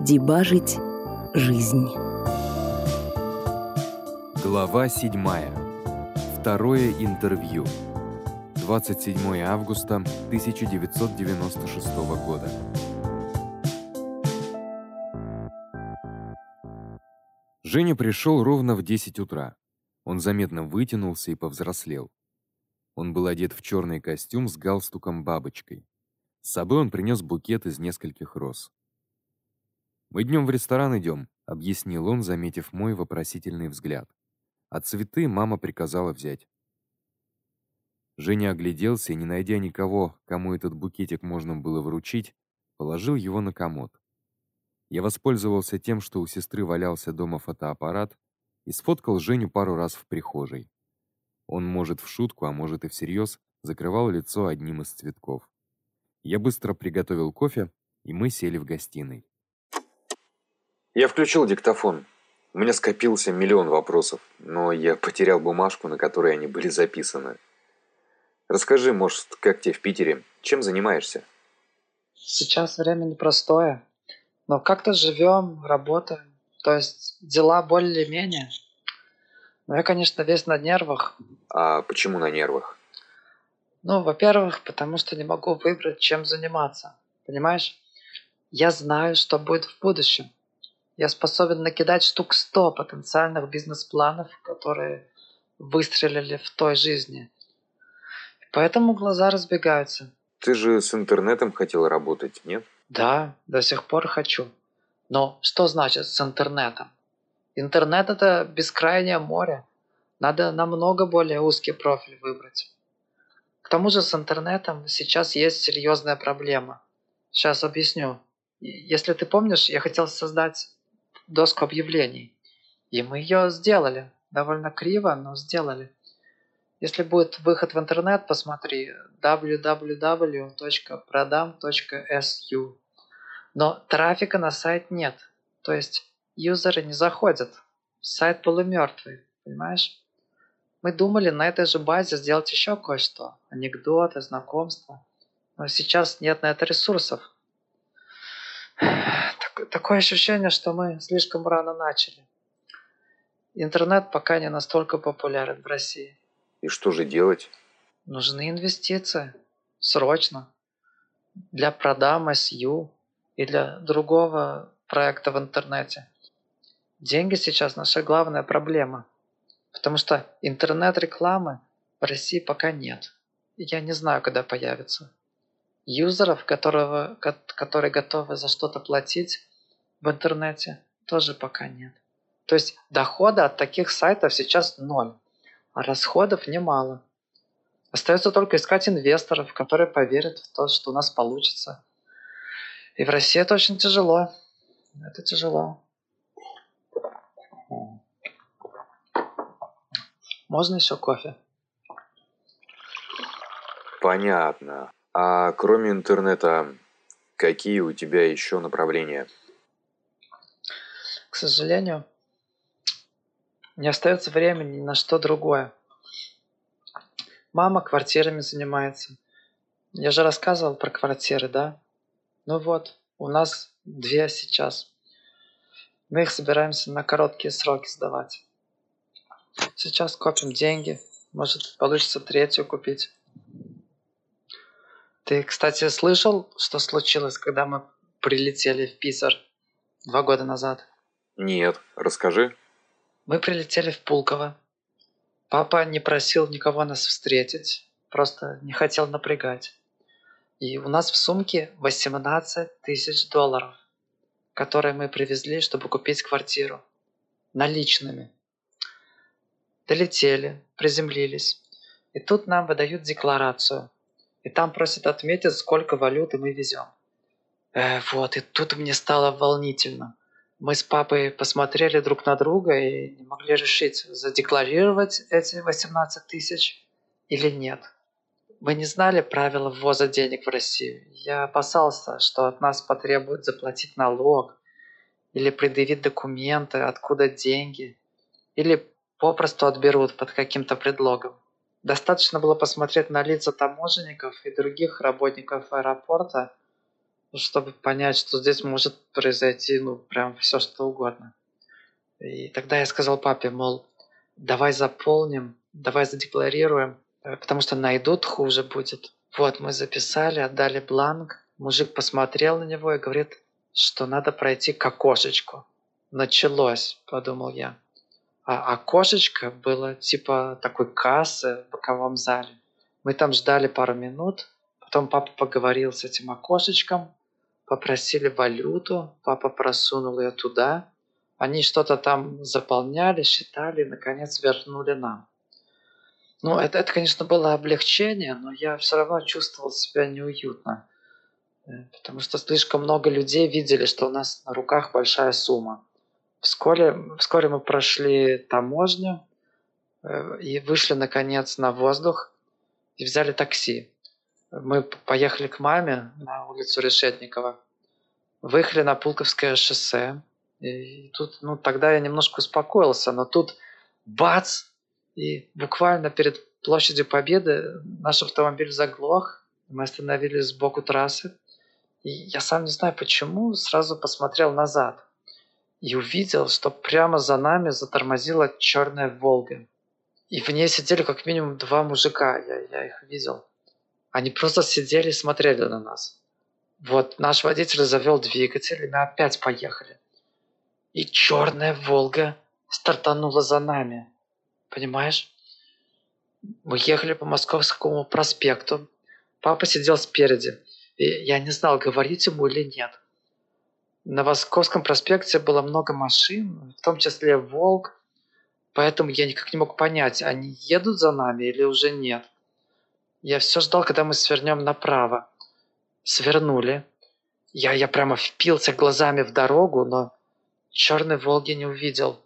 Дебажить жизнь. Глава 7. Второе интервью. 27 августа 1996 года. Женя пришел ровно в 10 утра. Он заметно вытянулся и повзрослел. Он был одет в черный костюм с галстуком-бабочкой. С собой он принес букет из нескольких роз. Мы днем в ресторан идем», — объяснил он, заметив мой вопросительный взгляд. А цветы мама приказала взять. Женя огляделся и, не найдя никого, кому этот букетик можно было вручить, положил его на комод. Я воспользовался тем, что у сестры валялся дома фотоаппарат, и сфоткал Женю пару раз в прихожей. Он, может, в шутку, а может и всерьез, закрывал лицо одним из цветков. Я быстро приготовил кофе, и мы сели в гостиной. Я включил диктофон. У меня скопился миллион вопросов, но я потерял бумажку, на которой они были записаны. Расскажи, может, как тебе в Питере? Чем занимаешься? Сейчас время непростое, но как-то живем, работаем. То есть дела более-менее. Но я, конечно, весь на нервах. А почему на нервах? Ну, во-первых, потому что не могу выбрать, чем заниматься. Понимаешь? Я знаю, что будет в будущем. Я способен накидать штук 100 потенциальных бизнес-планов, которые выстрелили в той жизни. Поэтому глаза разбегаются. Ты же с интернетом хотел работать, нет? Да, до сих пор хочу. Но что значит с интернетом? Интернет это бескрайнее море. Надо намного более узкий профиль выбрать. Тому же с интернетом сейчас есть серьезная проблема. Сейчас объясню. Если ты помнишь, я хотел создать доску объявлений. И мы ее сделали. Довольно криво, но сделали. Если будет выход в интернет, посмотри www.продам.su. Но трафика на сайт нет. То есть юзеры не заходят. Сайт полумертвый, понимаешь? Мы думали на этой же базе сделать еще кое-что. Анекдоты, знакомства. Но сейчас нет на это ресурсов. Так, такое ощущение, что мы слишком рано начали. Интернет пока не настолько популярен в России. И что же делать? Нужны инвестиции. Срочно. Для продам SU и для другого проекта в интернете. Деньги сейчас наша главная проблема. Потому что интернет-рекламы в России пока нет. Я не знаю, когда появится юзеров, которого, которые готовы за что-то платить в интернете, тоже пока нет. То есть дохода от таких сайтов сейчас ноль, а расходов немало. Остается только искать инвесторов, которые поверят в то, что у нас получится. И в России это очень тяжело. Это тяжело. Можно еще кофе? Понятно. А кроме интернета, какие у тебя еще направления? К сожалению, не остается времени ни на что другое. Мама квартирами занимается. Я же рассказывал про квартиры, да? Ну вот, у нас две сейчас. Мы их собираемся на короткие сроки сдавать. Сейчас копим деньги. Может, получится третью купить. Ты, кстати, слышал, что случилось, когда мы прилетели в Писар два года назад? Нет, расскажи. Мы прилетели в Пулково. Папа не просил никого нас встретить, просто не хотел напрягать. И у нас в сумке 18 тысяч долларов, которые мы привезли, чтобы купить квартиру. Наличными. Долетели, приземлились. И тут нам выдают декларацию – и там просят отметить, сколько валюты мы везем. Э, вот, и тут мне стало волнительно. Мы с папой посмотрели друг на друга и не могли решить, задекларировать эти 18 тысяч или нет. Мы не знали правила ввоза денег в Россию. Я опасался, что от нас потребуют заплатить налог или предъявить документы, откуда деньги, или попросту отберут под каким-то предлогом. Достаточно было посмотреть на лица таможенников и других работников аэропорта, чтобы понять, что здесь может произойти, ну, прям все что угодно. И тогда я сказал папе, мол, давай заполним, давай задекларируем, э, потому что найдут, хуже будет. Вот, мы записали, отдали бланк. Мужик посмотрел на него и говорит, что надо пройти к окошечку. Началось, подумал я. А окошечко было типа такой кассы в боковом зале. Мы там ждали пару минут, потом папа поговорил с этим окошечком, попросили валюту, папа просунул ее туда, они что-то там заполняли, считали и, наконец, вернули нам. Ну, это, это, конечно, было облегчение, но я все равно чувствовал себя неуютно. Э, потому что слишком много людей видели, что у нас на руках большая сумма. Вскоре, вскоре мы прошли таможню э, и вышли, наконец, на воздух и взяли такси. Мы поехали к маме на улицу Решетникова. Выехали на Пулковское шоссе. И тут, ну, тогда я немножко успокоился, но тут бац! И буквально перед площадью Победы наш автомобиль заглох. Мы остановились сбоку трассы. И я сам не знаю почему, сразу посмотрел назад. И увидел, что прямо за нами затормозила черная «Волга». И в ней сидели как минимум два мужика, я, я их видел. Они просто сидели и смотрели на нас. Вот наш водитель завел двигатель, и мы опять поехали. И черная «Волга» стартанула за нами. Понимаешь? Мы ехали по Московскому проспекту. Папа сидел спереди. И я не знал, говорить ему или нет. На Московском проспекте было много машин, в том числе «Волк», поэтому я никак не мог понять, они едут за нами или уже нет. Я все ждал, когда мы свернем направо. Свернули. Я, я прямо впился глазами в дорогу, но черной «Волги» не увидел.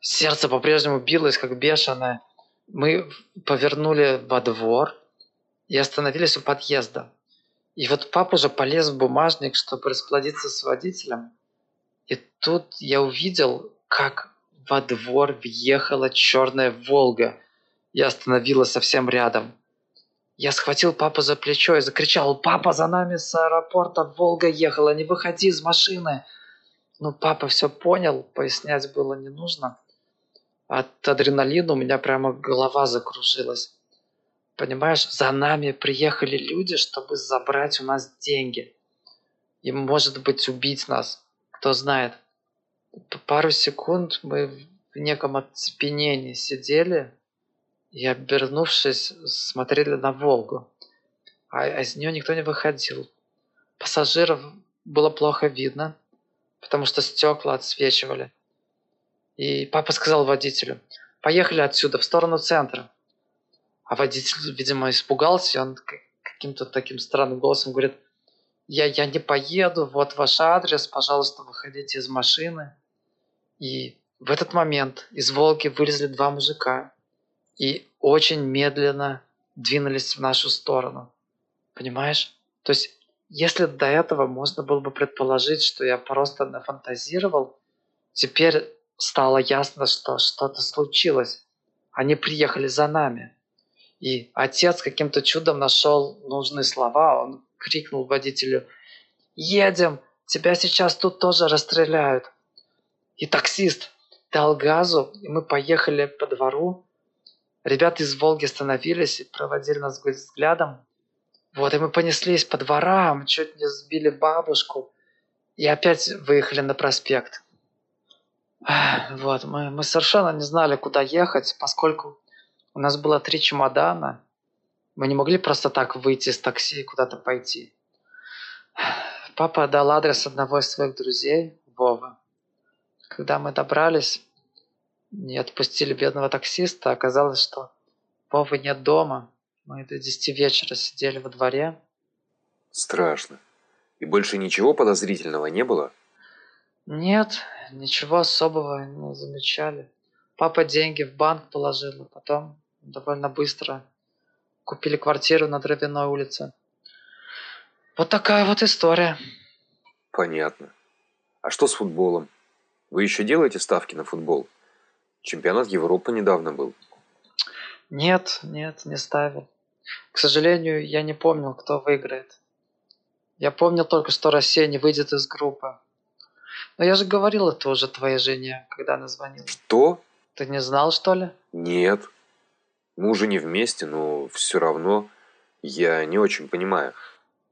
Сердце по-прежнему билось, как бешеное. Мы повернули во двор и остановились у подъезда. И вот папа уже полез в бумажник, чтобы расплодиться с водителем. И тут я увидел, как во двор въехала черная «Волга» и остановилась совсем рядом. Я схватил папу за плечо и закричал, «Папа, за нами с аэропорта Волга ехала, не выходи из машины!» Ну, папа все понял, пояснять было не нужно. От адреналина у меня прямо голова закружилась. Понимаешь, за нами приехали люди, чтобы забрать у нас деньги. И, может быть, убить нас. Кто знает. Пару секунд мы в неком оцепенении сидели и, обернувшись, смотрели на Волгу. А, а из нее никто не выходил. Пассажиров было плохо видно, потому что стекла отсвечивали. И папа сказал водителю, поехали отсюда, в сторону центра. А водитель, видимо, испугался, и он каким-то таким странным голосом говорит, я, я не поеду, вот ваш адрес, пожалуйста, выходите из машины. И в этот момент из Волги вылезли два мужика и очень медленно двинулись в нашу сторону. Понимаешь? То есть, если до этого можно было бы предположить, что я просто нафантазировал, теперь стало ясно, что что-то случилось. Они приехали за нами. И отец каким-то чудом нашел нужные слова. Он крикнул водителю «Едем! Тебя сейчас тут тоже расстреляют!» И таксист дал газу, и мы поехали по двору. Ребята из Волги остановились и проводили нас взглядом. Вот, и мы понеслись по дворам, чуть не сбили бабушку. И опять выехали на проспект. Вот, мы, мы совершенно не знали, куда ехать, поскольку у нас было три чемодана. Мы не могли просто так выйти из такси и куда-то пойти. Папа дал адрес одного из своих друзей, Вова. Когда мы добрались и отпустили бедного таксиста, оказалось, что Вовы нет дома. Мы до 10 вечера сидели во дворе. Страшно. И больше ничего подозрительного не было? Нет, ничего особого не замечали. Папа деньги в банк положил, а потом довольно быстро купили квартиру на Дровяной улице. Вот такая вот история. Понятно. А что с футболом? Вы еще делаете ставки на футбол? Чемпионат Европы недавно был. Нет, нет, не ставил. К сожалению, я не помнил, кто выиграет. Я помнил только, что Россия не выйдет из группы. Но я же говорил это уже твоей жене, когда она звонила. Что? Ты не знал, что ли? Нет. Мы уже не вместе, но все равно я не очень понимаю.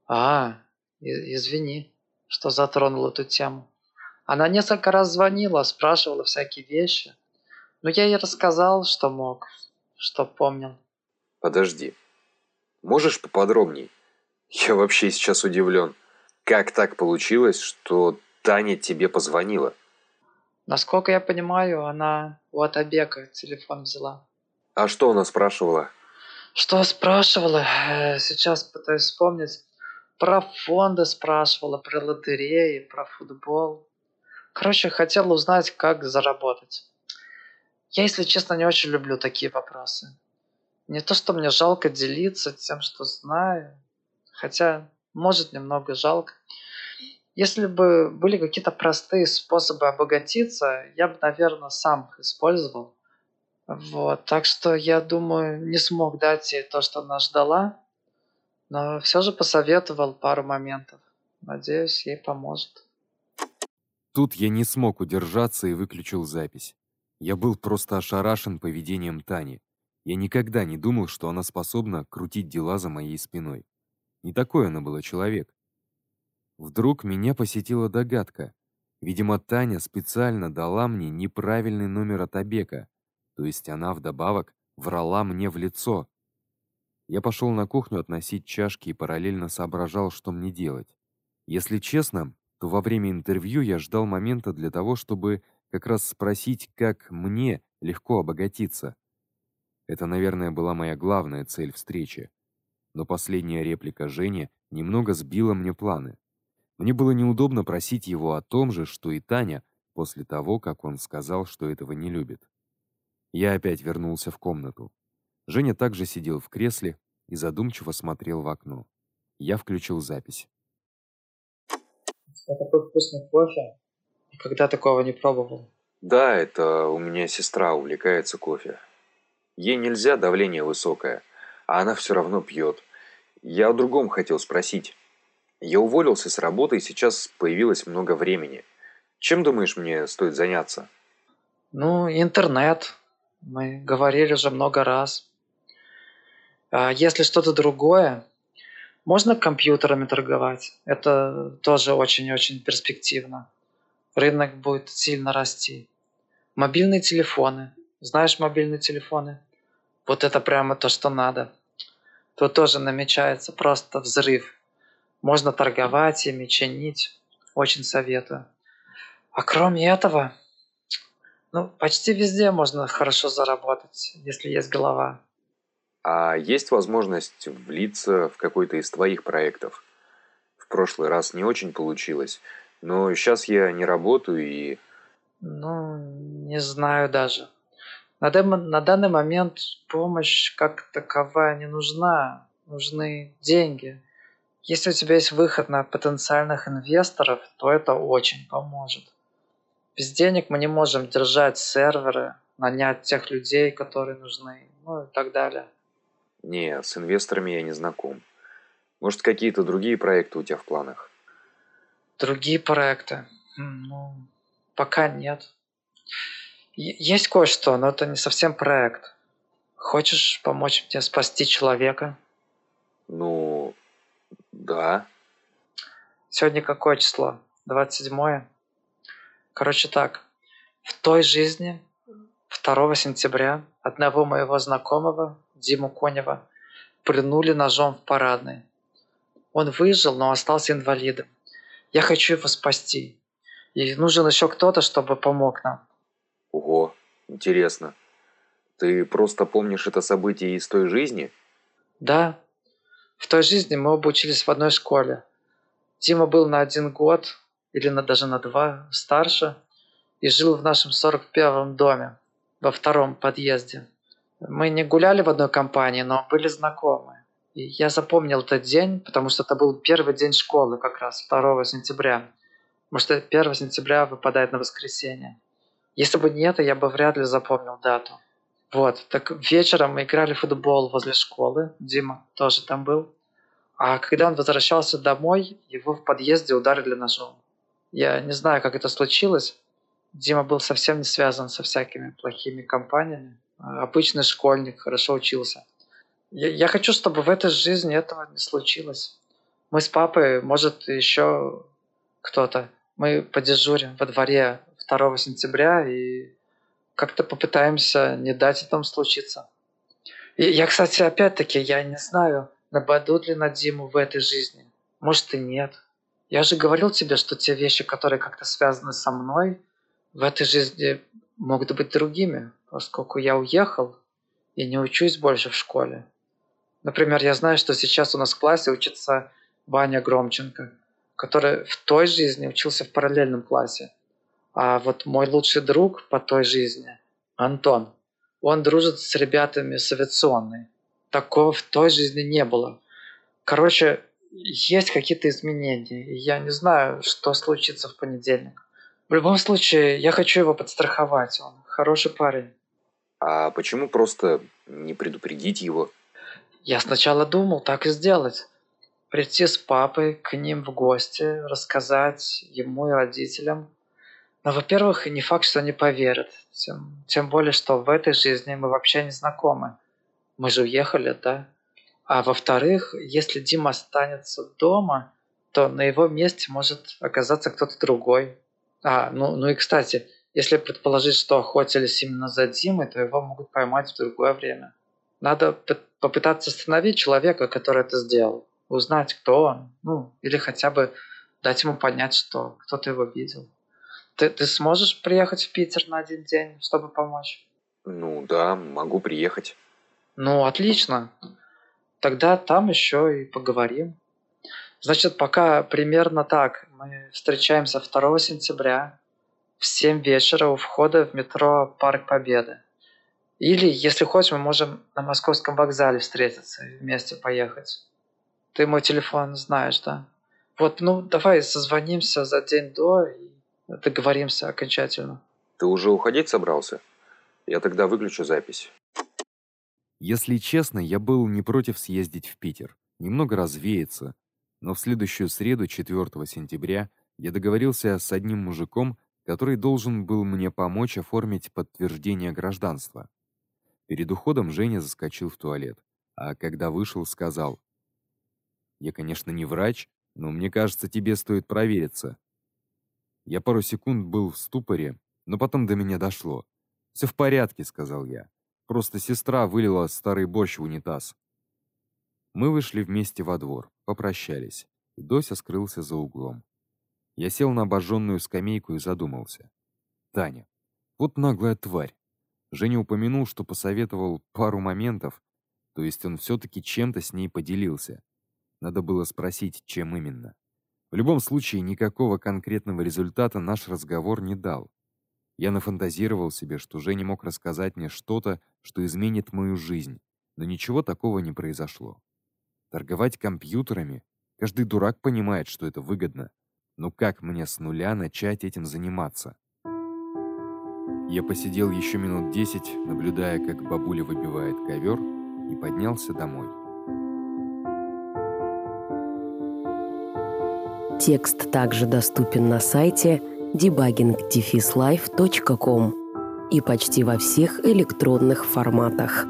А, извини, что затронул эту тему. Она несколько раз звонила, спрашивала всякие вещи. Но я ей рассказал, что мог, что помнил. Подожди. Можешь поподробней? Я вообще сейчас удивлен. Как так получилось, что Таня тебе позвонила? Насколько я понимаю, она у Атабека телефон взяла. А что она спрашивала? Что спрашивала? Э, сейчас пытаюсь вспомнить. Про фонды спрашивала, про лотереи, про футбол. Короче, хотела узнать, как заработать. Я, если честно, не очень люблю такие вопросы. Не то, что мне жалко делиться тем, что знаю. Хотя, может, немного жалко. Если бы были какие-то простые способы обогатиться, я бы, наверное, сам их использовал. Вот, так что я думаю, не смог дать ей то, что она ждала, но все же посоветовал пару моментов. Надеюсь, ей поможет. Тут я не смог удержаться и выключил запись. Я был просто ошарашен поведением Тани. Я никогда не думал, что она способна крутить дела за моей спиной. Не такой она была человек. Вдруг меня посетила догадка. Видимо, Таня специально дала мне неправильный номер от Абека, то есть она вдобавок врала мне в лицо. Я пошел на кухню относить чашки и параллельно соображал, что мне делать. Если честно, то во время интервью я ждал момента для того, чтобы как раз спросить, как мне легко обогатиться. Это, наверное, была моя главная цель встречи. Но последняя реплика Жени немного сбила мне планы. Мне было неудобно просить его о том же, что и Таня, после того, как он сказал, что этого не любит. Я опять вернулся в комнату. Женя также сидел в кресле и задумчиво смотрел в окно. Я включил запись. Это такой вкусный кофе. Никогда такого не пробовал. Да, это у меня сестра увлекается кофе. Ей нельзя, давление высокое, а она все равно пьет. Я о другом хотел спросить. Я уволился с работы, и сейчас появилось много времени. Чем, думаешь, мне стоит заняться? Ну, интернет, мы говорили уже много раз. А если что-то другое, можно компьютерами торговать. Это тоже очень-очень перспективно. Рынок будет сильно расти. Мобильные телефоны. Знаешь мобильные телефоны? Вот это прямо то, что надо. Тут тоже намечается просто взрыв. Можно торговать ими, чинить. Очень советую. А кроме этого, ну, почти везде можно хорошо заработать, если есть голова. А есть возможность влиться в какой-то из твоих проектов? В прошлый раз не очень получилось, но сейчас я не работаю и... Ну, не знаю даже. На, дем- на данный момент помощь как таковая не нужна. Нужны деньги. Если у тебя есть выход на потенциальных инвесторов, то это очень поможет. Без денег мы не можем держать серверы, нанять тех людей, которые нужны, ну и так далее. Не, с инвесторами я не знаком. Может, какие-то другие проекты у тебя в планах? Другие проекты? Ну, пока нет. Есть кое-что, но это не совсем проект. Хочешь помочь мне спасти человека? Ну, да. Сегодня какое число? 27 Короче так, в той жизни 2 сентября одного моего знакомого, Диму Конева, прыгнули ножом в парадной. Он выжил, но остался инвалидом. Я хочу его спасти. И нужен еще кто-то, чтобы помог нам. Ого, интересно. Ты просто помнишь это событие из той жизни? Да. В той жизни мы оба учились в одной школе. Дима был на один год, или на, даже на два старше, и жил в нашем 41-м доме, во втором подъезде. Мы не гуляли в одной компании, но были знакомы. И я запомнил этот день, потому что это был первый день школы как раз, 2 сентября. Потому что 1 сентября выпадает на воскресенье. Если бы не это, я бы вряд ли запомнил дату. Вот, так вечером мы играли в футбол возле школы. Дима тоже там был. А когда он возвращался домой, его в подъезде ударили ножом. Я не знаю, как это случилось. Дима был совсем не связан со всякими плохими компаниями. Обычный школьник, хорошо учился. Я, я хочу, чтобы в этой жизни этого не случилось. Мы с папой, может, еще кто-то, мы подежурим во дворе 2 сентября и как-то попытаемся не дать этому случиться. И я, кстати, опять-таки, я не знаю, Нападут ли на Диму в этой жизни? Может и нет. Я же говорил тебе, что те вещи, которые как-то связаны со мной, в этой жизни могут быть другими, поскольку я уехал и не учусь больше в школе. Например, я знаю, что сейчас у нас в классе учится Ваня Громченко, который в той жизни учился в параллельном классе. А вот мой лучший друг по той жизни, Антон, он дружит с ребятами с авиационной такого в той жизни не было. Короче, есть какие-то изменения. Я не знаю, что случится в понедельник. В любом случае, я хочу его подстраховать. Он хороший парень. А почему просто не предупредить его? Я сначала думал так и сделать. Прийти с папой к ним в гости, рассказать ему и родителям. Но, во-первых, не факт, что они поверят. Тем, тем более, что в этой жизни мы вообще не знакомы мы же уехали, да? А во-вторых, если Дима останется дома, то на его месте может оказаться кто-то другой. А, ну, ну и кстати, если предположить, что охотились именно за Димой, то его могут поймать в другое время. Надо попытаться остановить человека, который это сделал. Узнать, кто он. Ну, или хотя бы дать ему понять, что кто-то его видел. Ты, ты сможешь приехать в Питер на один день, чтобы помочь? Ну да, могу приехать. Ну, отлично. Тогда там еще и поговорим. Значит, пока примерно так. Мы встречаемся 2 сентября в 7 вечера у входа в метро Парк Победы. Или, если хочешь, мы можем на московском вокзале встретиться и вместе поехать. Ты мой телефон знаешь, да? Вот, ну, давай созвонимся за день до и договоримся окончательно. Ты уже уходить собрался? Я тогда выключу запись. Если честно, я был не против съездить в Питер, немного развеяться, но в следующую среду, 4 сентября, я договорился с одним мужиком, который должен был мне помочь оформить подтверждение гражданства. Перед уходом Женя заскочил в туалет, а когда вышел, сказал: "Я, конечно, не врач, но мне кажется, тебе стоит провериться". Я пару секунд был в ступоре, но потом до меня дошло. «Все в порядке", сказал я. Просто сестра вылила старый борщ в унитаз. Мы вышли вместе во двор, попрощались, и Дося скрылся за углом. Я сел на обожженную скамейку и задумался. Таня. Вот наглая тварь. Женя упомянул, что посоветовал пару моментов, то есть он все таки чем-то с ней поделился. Надо было спросить, чем именно. В любом случае никакого конкретного результата наш разговор не дал. Я нафантазировал себе, что Женя мог рассказать мне что-то, что изменит мою жизнь, но ничего такого не произошло. Торговать компьютерами? Каждый дурак понимает, что это выгодно. Но как мне с нуля начать этим заниматься? Я посидел еще минут десять, наблюдая, как бабуля выбивает ковер, и поднялся домой. Текст также доступен на сайте debugging-life.com и почти во всех электронных форматах.